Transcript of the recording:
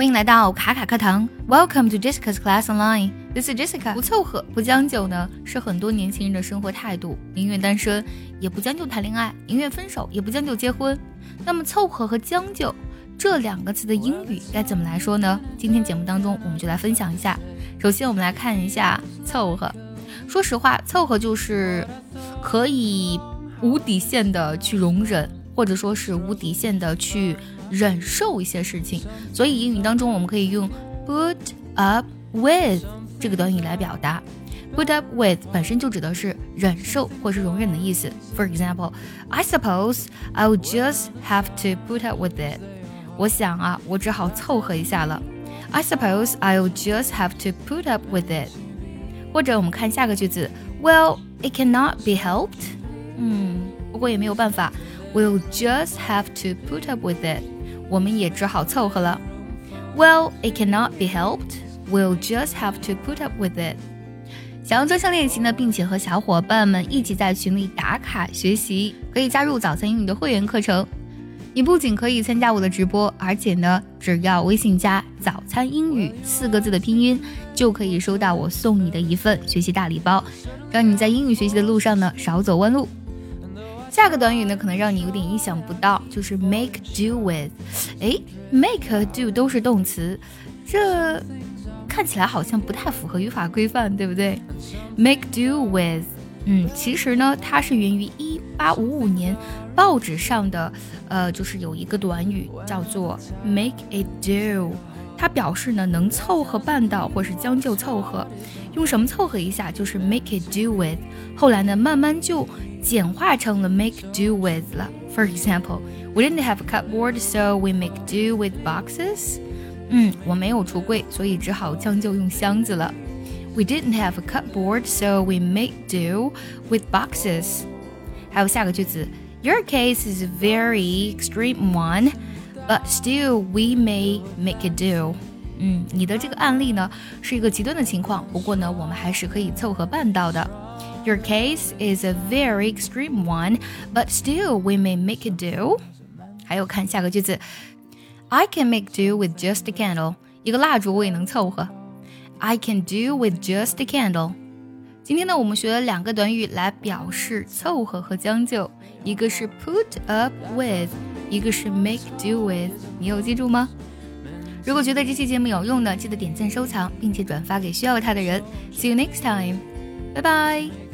欢迎来到卡卡课堂，Welcome to Jessica's Class Online。This is Jessica。不凑合，不将就呢，是很多年轻人的生活态度。宁愿单身，也不将就谈恋爱；宁愿分手，也不将就结婚。那么，凑合和将就这两个词的英语该怎么来说呢？今天节目当中，我们就来分享一下。首先，我们来看一下凑合。说实话，凑合就是可以无底线的去容忍，或者说是无底线的去。忍受一些事情，所以英语当中我们可以用 put up with 这个短语来表达。put up with 本身就指的是忍受或是容忍的意思。For example, I suppose I'll just have to put up with it。我想啊，我只好凑合一下了。I suppose I'll just have to put up with it。或者我们看下个句子，Well, it cannot be helped。嗯，不 过也没有办法。We'll just have to put up with it。我们也只好凑合了。Well, it cannot be helped. We'll just have to put up with it. 想要专项练习呢，并且和小伙伴们一起在群里打卡学习，可以加入早餐英语的会员课程。你不仅可以参加我的直播，而且呢，只要微信加“早餐英语”四个字的拼音，就可以收到我送你的一份学习大礼包，让你在英语学习的路上呢少走弯路。下个短语呢，可能让你有点意想不到，就是 make do with。哎，make do 都是动词，这看起来好像不太符合语法规范，对不对？make do with，嗯，其实呢，它是源于一八五五年报纸上的，呃，就是有一个短语叫做 make it do，它表示呢能凑合办到，或是将就凑合，用什么凑合一下，就是 make it do with。后来呢，慢慢就。简化成了 make do with 了。For example, we didn't have a cupboard, so we make do with boxes. 嗯，我没有橱柜，所以只好将就用箱子了。We didn't have a cupboard, so we make do with boxes. 还有下个句子，Your case is a very extreme one, but still we may make it do. 嗯，你的这个案例呢是一个极端的情况，不过呢，我们还是可以凑合办到的。 your case is a very extreme one, but still we may make it do. 还有看下个句子，I can make do with just a candle。一个蜡烛我也能凑合。I can do with just a candle。今天呢，我们学了两个短语来表示凑合和将就，一个是 put up with，一个是 make do with。你有记住吗？如果觉得这期节目有用呢，记得点赞、收藏，并且转发给需要它的人。See you next time。拜拜。